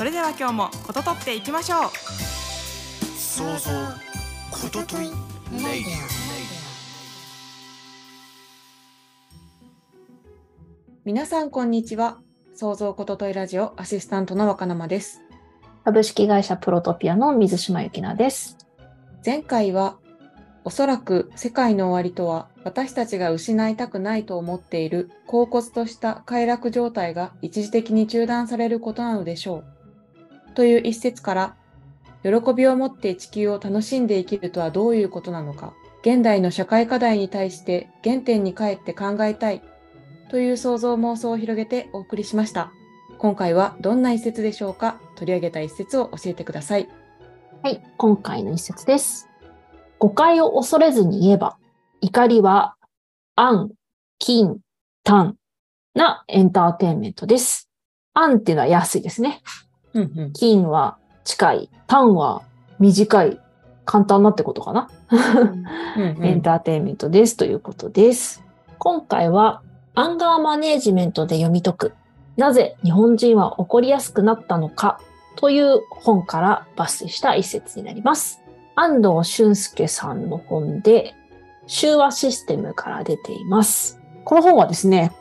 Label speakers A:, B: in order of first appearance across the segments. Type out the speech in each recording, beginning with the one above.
A: それでは今日もこととっていきましょう。
B: 想像ことといレイディ
C: 皆さんこんにちは。創造ことといラジオアシスタントの若生です。
D: 株式会社プロトピアの水島由紀奈です。
C: 前回はおそらく世界の終わりとは私たちが失いたくないと思っている恍惚とした快楽状態が一時的に中断されることなのでしょう。という一節から喜びを持って地球を楽しんで生きるとはどういうことなのか現代の社会課題に対して原点に帰って考えたいという想像妄想を広げてお送りしました。今回はどんな一節でしょうか取り上げた一節を教えてください。
D: はい、今回の一節です。誤解を恐れずに言えば、怒りは暗、金、単なエンターテインメントです。暗っていうのは安いですね。
C: うんうん
D: 金は近い、単は短い、簡単なってことかな？
C: うん
D: エンターテインメントですということです。今回はアンガーマネージメントで読み解くなぜ日本人は怒りやすくなったのかという本から抜粋した一節になります。安藤俊介さんの本で修和システムから出ています。この本はですね、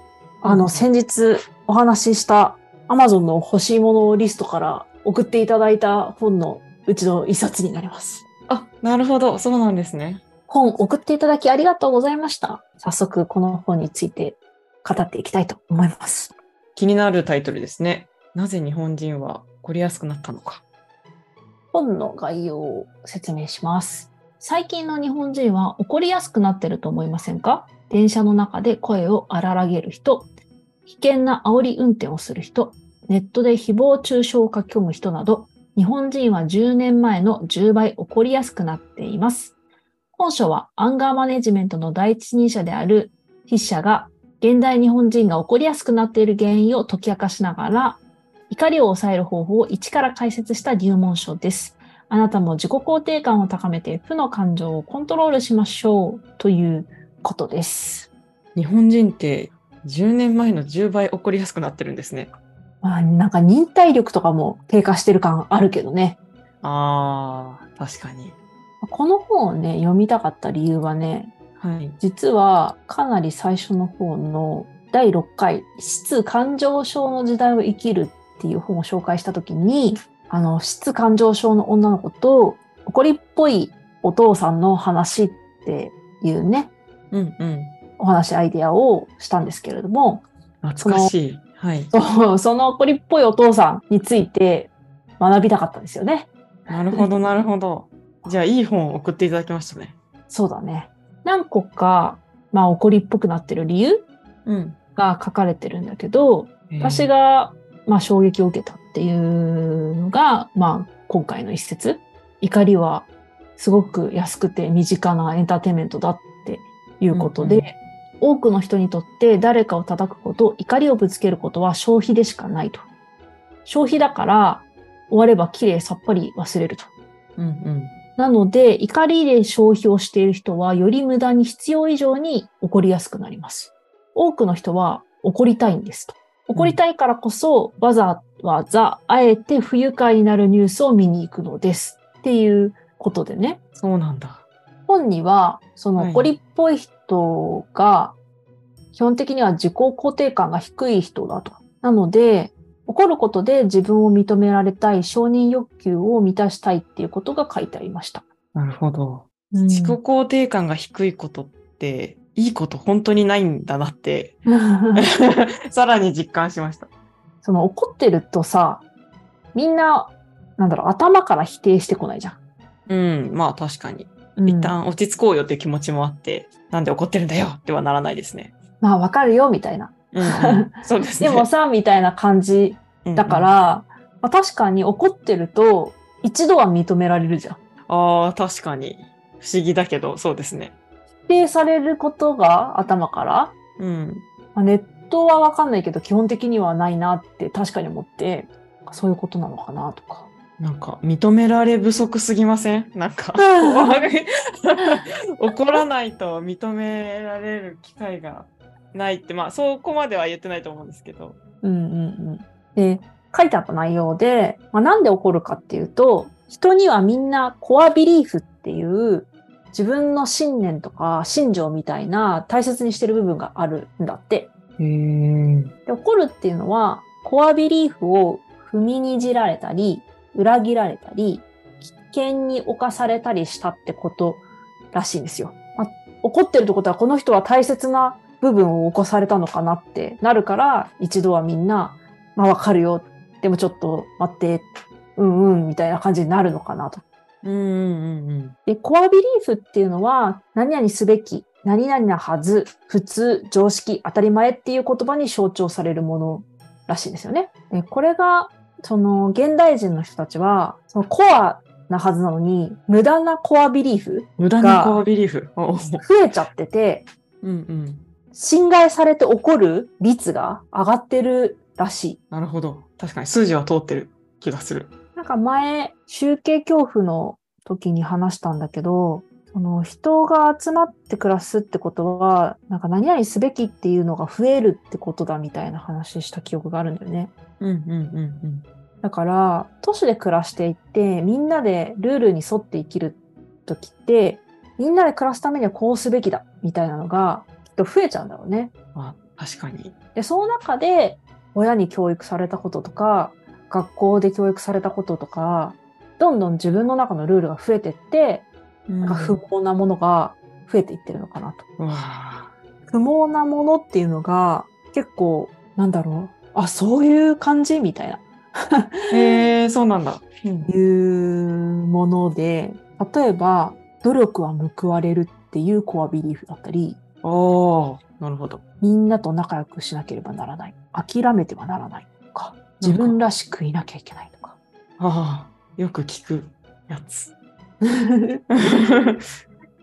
D: あの先日お話しした Amazon の欲しいものリストから送っていただいた本のうちの一冊になります。
C: あ、なるほど。そうなんですね。
D: 本送っていただきありがとうございました。早速この本について語っていきたいと思います。
C: 気になるタイトルですね。なぜ日本人は怒りやすくなったのか。
D: 本の概要を説明します。最近の日本人は怒りやすくなってると思いませんか？電車の中で声を荒らげる人、危険な煽り運転をする人、ネットで誹謗中傷を書き込む人など、日本人は10年前の10倍怒りやすくなっています。本書はアンガーマネジメントの第一人者である筆者が現代日本人が怒りやすくなっている原因を解き明かしながら怒りを抑える方法を一から解説した入門書です。あなたも自己肯定感を高めて負の感情をコントロールしましょうということです。
C: 日本人って10年前の10倍怒りやすくなってるんですね。
D: まあ、なんか忍耐力とかも低下してる感あるけどね。
C: あー、確かに。
D: この本をね、読みたかった理由はね、
C: はい。
D: 実はかなり最初の方の第6回、質感情症の時代を生きるっていう本を紹介したときに、あの、質感情症の女の子と怒りっぽいお父さんの話っていうね、
C: うんうん。
D: お話、アイデアをしたんですけれども、
C: 懐かしい。はい。
D: そうその怒りっぽいお父さんについて学びたかったんですよね。
C: なるほど、なるほど。じゃあ、いい本を送っていただきましたね。
D: そうだね。何個か、まあ怒りっぽくなってる理由
C: うん。
D: が書かれてるんだけど、私
C: が、
D: が、まあ、衝撃を受けたっていうのが、まあ、今回の一節。怒りはすごく安くて身近なエンターテインメントだっていうことで、
C: うんうん
D: 多くの人にとって誰かを叩くこと、怒りをぶつけることは消費でしかないと。消費だから終われば綺麗さっぱり忘れると。
C: うんうん。
D: なので、怒りで消費をしている人は、より無駄に必要以上に怒りやすくなります。多くの人は怒りたいんですと。怒りたいからこそ、わざわざ、あえて不愉快になるニュースを見に行くのです。っていうことでね。
C: そうなんだ。
D: 本には、そ
C: はい
D: の怒りっぽい人が、基本的には自己肯定感が低い人だと。なので、怒ることで自分を認められたい承認欲求を満たしたいっていうことが書いてありました。
C: なるほど。自己肯定感が低いことって、いいこと本当にないんだなって、さらに実感しました。
D: その怒ってるとさ、みんな、なんだろう、頭から否定してこないじゃん。
C: うん、まあ確かに。
D: うん
C: 一旦落ち着こうよっていう気持ちもあって、なんで怒ってるんだよってはならないですね。
D: まあわかるよ、みたいな。
C: うんうん、そうですね。
D: でもさ、みたいな感じ
C: うんうん
D: だから、まあ、確かに怒ってると、一度は認められるじゃん。
C: ああ、確かに。不思議だけど、そうですね。
D: 否定されることが頭から、
C: うん。
D: まあネットはわかんないけど基本的にはないなって確かに思って、そういうことなのかなとか。
C: なんか、認められ不足すぎません？なんか、怒らないと認められる機会がないって、まあ、そこまでは言ってないと思うんですけど。
D: うんうんうん。で、書いてあった内容で、まあ、なんで起こるかっていうと、人にはみんなコアビリーフっていう自分の信念とか信条みたいな大切にしてる部分があるんだって。で起こるっていうのは、コアビリーフを踏みにじられたり、裏切られたり、危険に侵されたりしたってことらしいんですよ。まあ、怒ってるってことは、この人は大切な部分を起こされたのかなってなるから、一度はみんな、まあわかるよ。でもちょっと待って、うんうん、みたいな感じになるのかなと。
C: うんうんうん
D: で、コアビリーフっていうのは、何々すべき、何々なはず、普通、常識、当たり前っていう言葉に象徴されるものらしいんですよね。で、これが、その、現代人の人たちは、そのコアなはずなのに、無駄なコアビリーフ、
C: 無駄なコアビリーフ。お
D: 増えちゃってて、
C: うんうん。
D: 侵害されて起こる率が上がってるらしい。
C: なるほど。確かに数字は通ってる気がする。
D: なんか前、集計恐怖の時に話したんだけど、その人が集まって暮らすってことは、なんか何々すべきっていうのが増えるってことだみたいな話した記憶があるんだよね。
C: うんうんうん
D: だから、都市で暮らしていって、みんなでルールに沿って生きる時って、みんなで暮らすためにはこうすべきだみたいなのがと増えちゃうんだろうね。
C: うん。あ、確かに。
D: で、その中で親に教育されたこととか、学校で教育されたこととか、どんどん自分の中のルールが増えてって、
C: うん
D: なんか不毛なものが増えていってるのかなと。不毛なものっていうのが結構、なんだろう。あ、そういう感じみたいな。
C: ーへえ、そうなんだ。うん
D: いうもので、例えば、努力は報われるっていうコアビリーフだったり、
C: おー、なるほど。
D: みんなと仲良くしなければならない。諦めてはならないとか、自分らしくいなきゃいけないとか。
C: ああ、よく聞くやつ。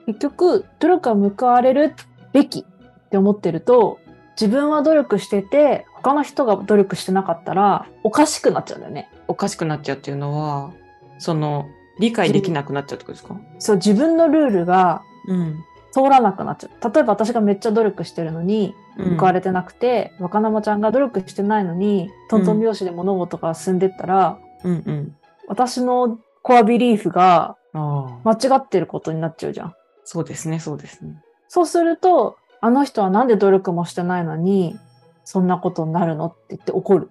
D: 結局、努力は報われるべきって思ってると、自分は努力してて、他の人が努力してなかったら、おかしくなっちゃうんだよね。
C: おかしくなっちゃうっていうのは、その、理解できなくなっちゃうってことですか？
D: そう、自分のルールが
C: うん。
D: 通らなくなっちゃう。例えば私がめっちゃ努力してるのに、
C: うん
D: 報われてなくて、若生ちゃんが努力してないのに、トントン拍子で物事が進んでったら、
C: うんうん。
D: 私のコアビリーフが間違ってることになっちゃうじゃん。
C: そうですね、そうですね。
D: そうすると、あの人はなんで努力もしてないのに、そんなことになるのって言って怒る。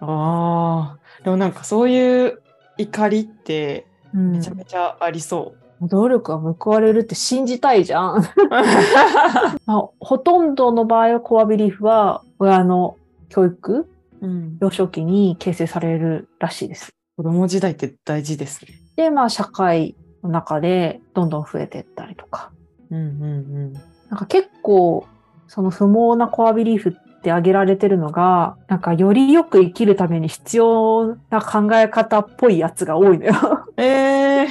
C: ああ、でもなんかそういう怒りって
D: うん
C: めちゃめちゃありそ
D: 努力は報われるって信じたいじゃん。
C: う。
D: まあ、ほとんどの場合はコアビリーフは親の教育、
C: うん、
D: 幼少期に形成されるらしいです。
C: 子供時代って大事ですね。
D: で、まあ社会の中でどんどん増えていったりとか。
C: うんうん
D: なんか結構、その不毛なコアビリーフって挙げられてるのが、なんかよりよく生きるために必要な考え方っぽいやつが多いのよ。
C: うん。ええ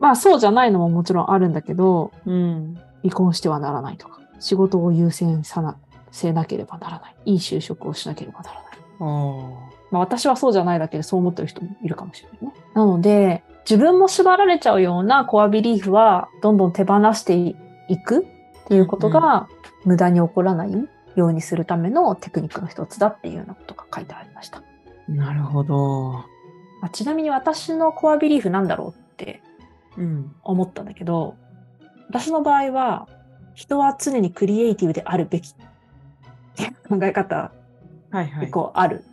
D: まあそうじゃないのももちろんあるんだけど、
C: うん。
D: 離婚してはならないとか、仕事を優先さな、せなければならない。いい就職をしなければならない。
C: あ
D: まあ私はそうじゃないだけでそう思ってる人もいるかもしれないね。なので、自分も縛られちゃうようなコアビリーフはどんどん手放していくっていうことが無駄に起こらないようにするためのテクニックの一つだっていうようなことが書いてありました。
C: あ、なるほど。
D: まあちなみに私のコアビリーフなんだろうって
C: うん。
D: 思ったんだけど、私の場合は人は常にクリエイティブであるべきっていう考え方
C: はいはい
D: 結。構ある。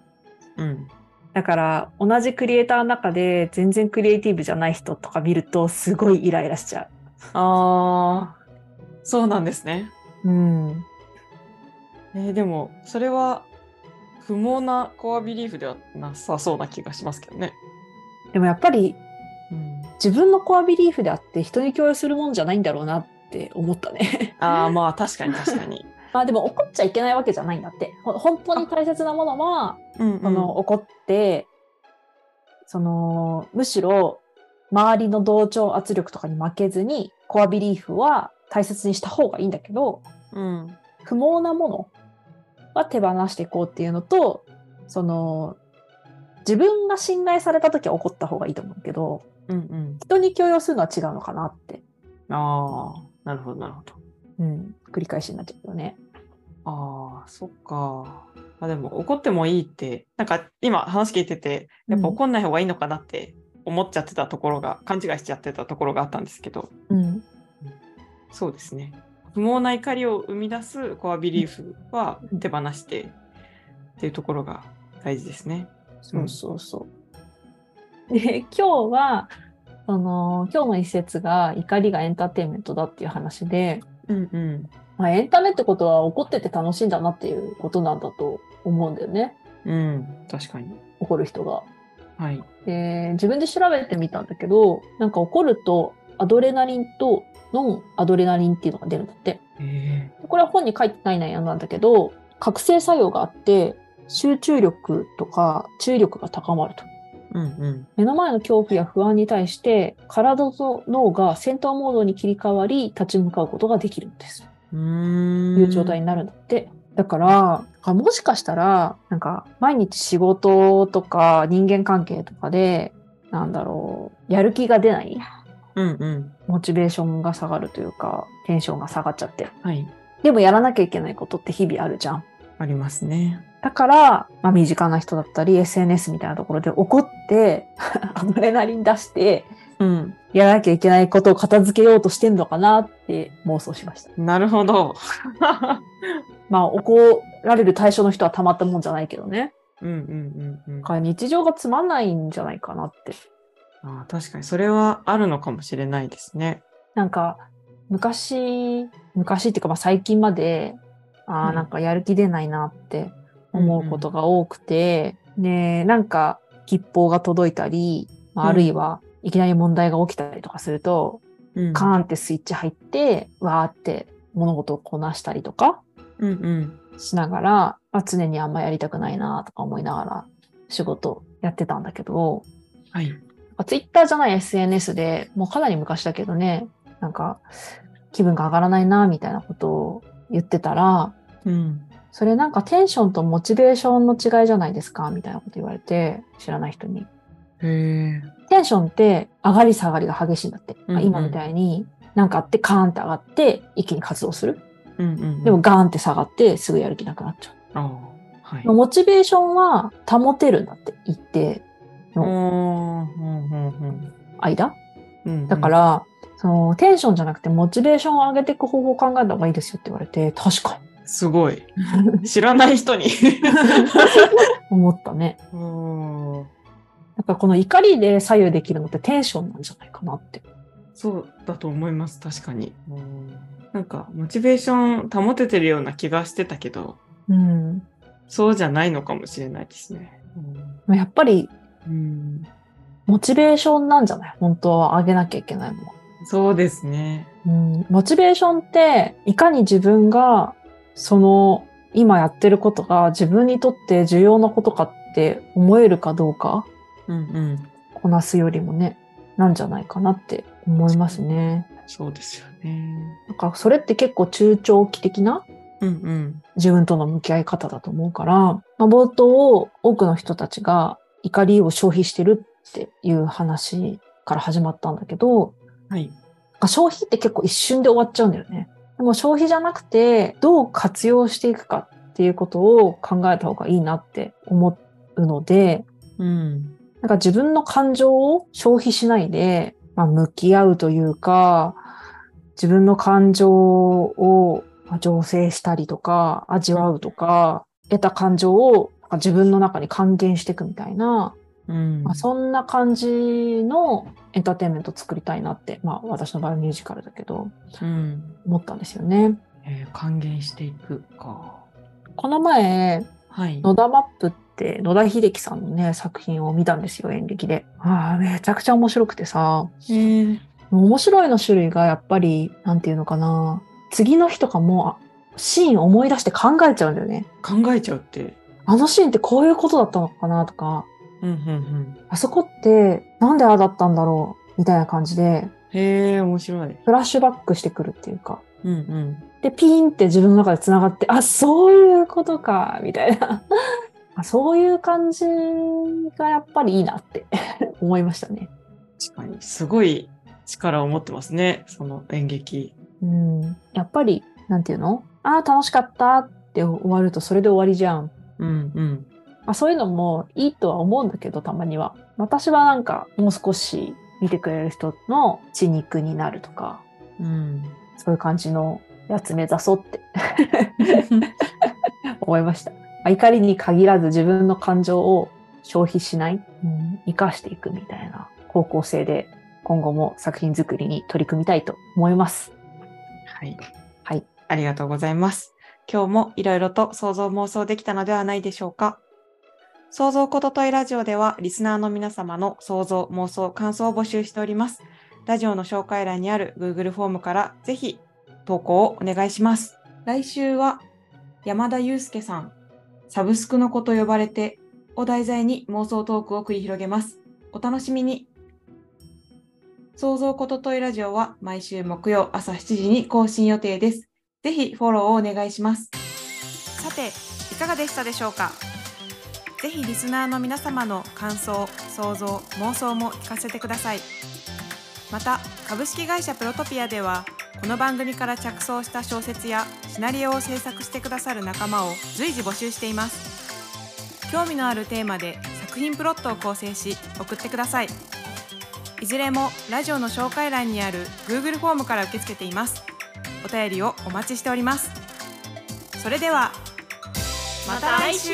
C: うん。
D: だから同じクリエイターの中で全然クリエイティブじゃない人とか見るとすごいイライラしちゃ
C: ああ、そうなんですね。
D: う。うん。
C: えーでも、それは不毛なコアビリーフではなさそうな気がしますけどね。
D: でもやっぱり
C: うん、
D: 自分のコアビリーフであって人に共有するもんじゃないんだろうなって思ったね。
C: ああ、まあ確かに確かに。
D: まあでも怒っちゃいけないわけじゃないんだって。ほ本当に大切なものは、
C: うん、うん。
D: この怒ってその、むしろ、周りの同調圧力とかに負けずに、コアビリーフは大切にした方がいいんだけど、
C: うん。
D: 不毛なものは手放していこうっていうのと、その、自分が信頼された時は怒った方がいいと思うけど、
C: うんうん。
D: 人に強要するのは違うのかなって、
C: ああ、なるほど、なるほど。
D: うん、繰り返しになっちゃうけどね。
C: ああ、そっか。あ、でも怒ってもいいって、なんか今話聞いてて、やっぱ
D: うん
C: 怒んない方がいいのかなって思っちゃってたところが、勘違いしちゃってたところがあったんですけど、
D: うん、
C: そうですね。不毛な怒りを生み出すコアビリーフは手放してっていうところが大事ですね。
D: そうそうそう。で、今日は、その、今日の一節が怒りがエンターテインメントだっていう話で、
C: うんうん。
D: まあ、エンタメってことは怒ってて楽しいんだなっていうことなんだと思うんだよね。
C: うん、確かに。
D: 怒る人が。
C: はい。
D: で、自分で調べてみたんだけど、なんか怒るとアドレナリンとノンアドレナリンっていうのが出るんだって。
C: え
D: でこれは本に書いてない内容なんだけど、覚醒作用があって、集中力とか注意力が高まると。
C: うんうん。
D: 目の前の恐怖や不安に対して、体と脳が戦闘モードに切り替わり、立ち向かうことができるんです。
C: うーん。
D: いう状態になるんだって。だから、あもしかしたら、なんか、毎日仕事とか人間関係とかで、なんだろう、やる気が出ない、
C: うんうん。
D: モチベーションが下がるというか、テンションが下がっちゃって。
C: はい。
D: でもやらなきゃいけないことって日々あるじゃん。
C: ありますね。
D: だから、まあ、身近な人だったり、SNS みたいなところで怒って、アドレナリン出して、
C: うん。
D: やらなきゃいけないことを片付けようとしてんのかなって妄想しました。
C: なるほど。
D: まあ、怒られる対象の人はたまったもんじゃないけどね。
C: うんうんうんうん。
D: 日常がつまんないんじゃないかなって。
C: あー確かにそれはあるのかもしれないですね。
D: なんか、昔、昔っていうかまあ最近まで、ああ、
C: うん
D: なんかやる気出ないなって思うことが多くて、で、なんか、吉報が届いたり、まあ
C: うん
D: あるいはいきなり問題が起きたりとかすると、
C: うん
D: カーンってスイッチ入って、わーって物事をこなしたりとか
C: うんうん。
D: しながら、まあ、常にあんまやりたくないなとか思いながら仕事やってたんだけど、
C: はい。
D: ツイッターじゃない SNS でもうかなり昔だけどね、なんか気分が上がらないなみたいなことを言ってたら、
C: うん。
D: それなんかテンションとモチベーションの違いじゃないですかみたいなこと言われて、知らない人に。
C: へえ。
D: テンションって上がり下がりが激しいんだって。
C: うんうん
D: 今みたいになんかあってカーンって上がって一気に活動する。
C: うんうん。
D: でも、ガーンって下がってすぐやる気なくなっちゃ
C: ああ。はい。
D: う。モチベーションは保てるんだって一定
C: おーうんうん
D: 間？
C: うんうん。
D: だか、ら、そのテンションじゃなくてモチベーションを上げていく方法を考えた方がいいですよって言われて、確か
C: すごい。知らない人に。
D: に 思ったね。
C: おー
D: だからこの怒りで左右できるのってテンションなんじゃないかなって。
C: そうだと思います、確かに。なんか、モチベーション保ててるような気がしてたけど、
D: うん。
C: そうじゃないのかもしれないですね。
D: まあやっぱり
C: うん、
D: モチベーションなんじゃない？本当は上げなきゃいけないのは。
C: そうですね。
D: うん、モチベーションって、いかに自分が、その、今やってることが自分にとって重要なことかって思えるかどうか、
C: うんうん。
D: こなすよりもね、なんじゃないかなって思いますね。
C: そうですよね。
D: なんか、それって結構中長期的な
C: うんうん。
D: 自分との向き合い方だと思うから、まあ、冒頭、多くの人たちが怒りを消費してるっていう話から始まったんだけど、
C: はい。
D: 消費って結構一瞬で終わっちゃうんだよね。でも消費じゃなくて、どう活用していくかっていうことを考えた方がいいなって思うので、
C: うん。
D: なんか自分の感情を消費しないで、まあ、向き合うというか、自分の感情をまあ醸成したりとか、味わうとか、得た感情をなんか自分の中に還元していくみたいな、
C: うん。
D: まあ、そんな感じのエンターテインメントを作りたいなって、まあ私の場合はミュージカルだけど、
C: うん。
D: 思ったんですよね。
C: えー還元していくか。
D: この前、
C: はい。
D: 野田マップって野田秀樹さんのね、作品を見たんですよ、演劇で。ああ、めちゃくちゃ面白くてさ、
C: えー、
D: 面白いの種類がやっぱり、なんていうのかな、次の日とかもあシーン思い出して考えちゃうんだよね。
C: 考えちゃうって。
D: あのシーンってこういうことだったのかなとか、
C: うんうんうん。
D: あそこってなんでああだったんだろうみたいな感じで、
C: へえ、面白い。
D: フラッシュバックしてくるっていうか。
C: うんうん。
D: で、ピーンって自分の中で繋がって、あ、そういうことか、みたいな。あそういう感じがやっぱりいいなって 思いましたね。
C: 確かに、すごい力を持ってますね、その演劇。
D: うん。やっぱり、なんていうの？ああ、楽しかったって終わるとそれで終わりじゃん。
C: うんうん。
D: まあ、そういうのもいいとは思うんだけど、たまには。私はなんか、もう少し見てくれる人の血肉になるとか、
C: うん。
D: そういう感じのやつ目指そうって 思いました。まあ怒りに限らず自分の感情を消費しない、うん、生かしていくみたいな方向性で今後も作品作りに取り組みたいと思います。
C: はい。
D: はい。
C: ありがとうございます。今日もいろいろと想像妄想できたのではないでしょうか。想像ことといラジオでは、リスナーの皆様の想像、妄想、感想を募集しております。ラジオの紹介欄にある Google フォームからぜひ投稿をお願いします。来週は山田祐介さん、サブスクの子と呼ばれてを題材に妄想トークを繰り広げます。お楽しみに。想像ことといラジオは毎週木曜朝7時に更新予定です。ぜひフォローをお願いします。
A: さていかがでしたでしょうか？ぜひリスナーの皆様の感想想像妄想も聞かせてください。また株式会社プロトピアではこの番組から着想した小説やシナリオを制作してくださる仲間を随時募集しています。興味のあるテーマで作品プロットを構成し送ってください。いずれもラジオの紹介欄にある Google フォームから受け付けています。お便りをお待ちしております。それではまた来週。